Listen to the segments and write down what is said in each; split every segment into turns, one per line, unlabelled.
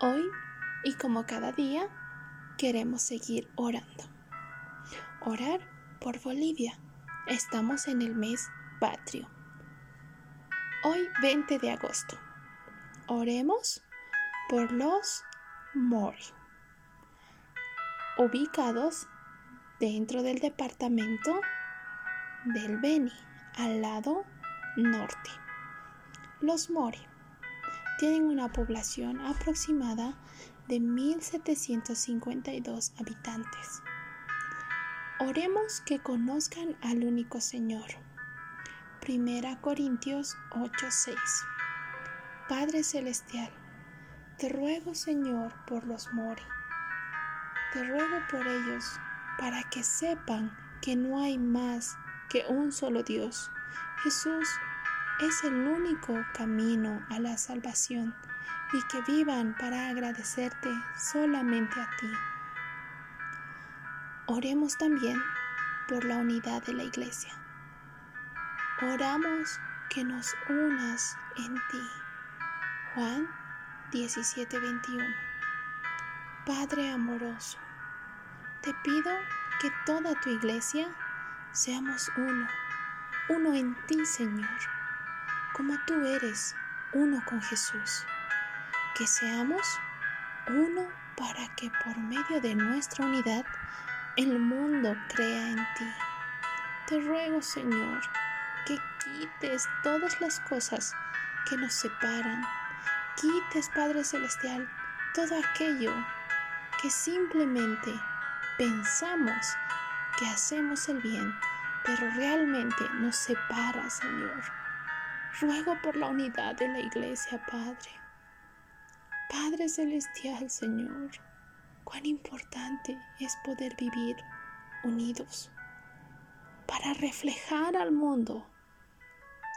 Hoy y como cada día queremos seguir orando. Orar por Bolivia. Estamos en el mes patrio. Hoy 20 de agosto. Oremos por los Mori, ubicados dentro del departamento del Beni, al lado norte. Los Mori tienen una población aproximada de 1.752 habitantes. Oremos que conozcan al único Señor. Primera Corintios 8:6 Padre Celestial, te ruego Señor por los Mori. Te ruego por ellos para que sepan que no hay más que un solo Dios. Jesús es el único camino a la salvación y que vivan para agradecerte solamente a ti. Oremos también por la unidad de la iglesia. Oramos que nos unas en ti. Juan 17:21 Padre amoroso, te pido que toda tu iglesia seamos uno, uno en ti, Señor como tú eres uno con Jesús. Que seamos uno para que por medio de nuestra unidad el mundo crea en ti. Te ruego, Señor, que quites todas las cosas que nos separan. Quites, Padre Celestial, todo aquello que simplemente pensamos que hacemos el bien, pero realmente nos separa, Señor. Ruego por la unidad de la iglesia, Padre. Padre Celestial, Señor, cuán importante es poder vivir unidos para reflejar al mundo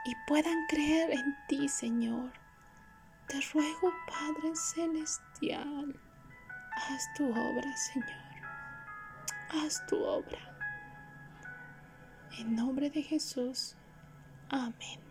y puedan creer en ti, Señor. Te ruego, Padre Celestial, haz tu obra, Señor. Haz tu obra. En nombre de Jesús. Amén.